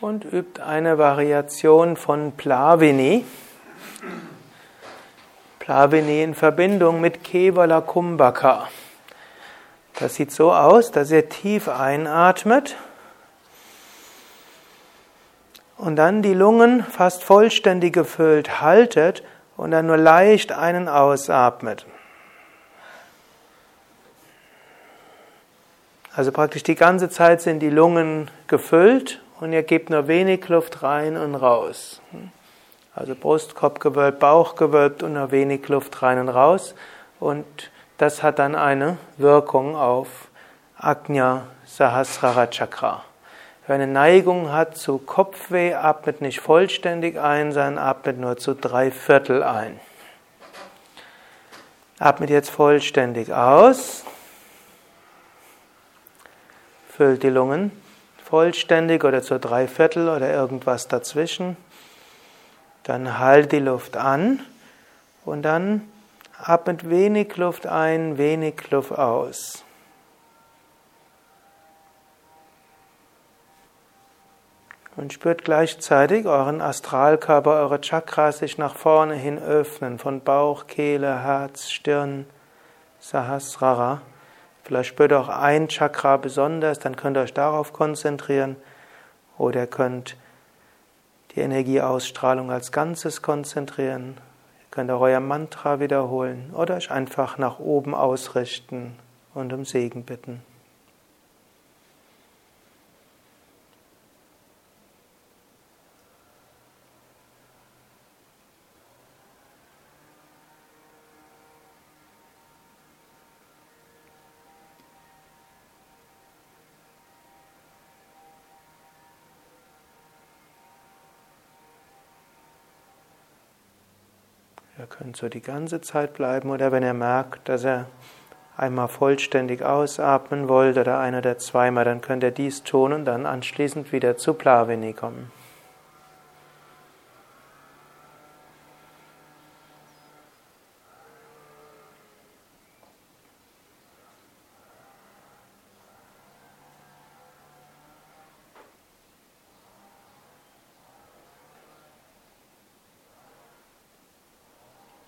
und übt eine Variation von Plavini. Plavini in Verbindung mit Kevala Kumbhaka. Das sieht so aus, dass ihr tief einatmet und dann die Lungen fast vollständig gefüllt haltet und dann nur leicht einen ausatmet. Also praktisch die ganze Zeit sind die Lungen gefüllt und ihr gebt nur wenig Luft rein und raus. Also Brustkorb gewölbt, Bauch gewölbt und nur wenig Luft rein und raus. Und das hat dann eine Wirkung auf Agnya Sahasrara Chakra. Wer eine Neigung hat zu Kopfweh, atmet nicht vollständig ein, sondern atmet nur zu drei Viertel ein. Atmet jetzt vollständig aus. Füllt die Lungen vollständig oder zu drei Viertel oder irgendwas dazwischen. Dann halt die Luft an und dann atmet wenig Luft ein, wenig Luft aus. Und spürt gleichzeitig euren Astralkörper, eure Chakras sich nach vorne hin öffnen, von Bauch, Kehle, Herz, Stirn, Sahasrara. Vielleicht spürt ihr auch ein Chakra besonders, dann könnt ihr euch darauf konzentrieren. Oder könnt die Energieausstrahlung als Ganzes konzentrieren. Ihr könnt auch euer Mantra wiederholen oder euch einfach nach oben ausrichten und um Segen bitten. Ihr könnt so die ganze Zeit bleiben oder wenn ihr merkt, dass ihr einmal vollständig ausatmen wollt oder ein oder zweimal, dann könnt ihr dies tun und dann anschließend wieder zu Plavini kommen.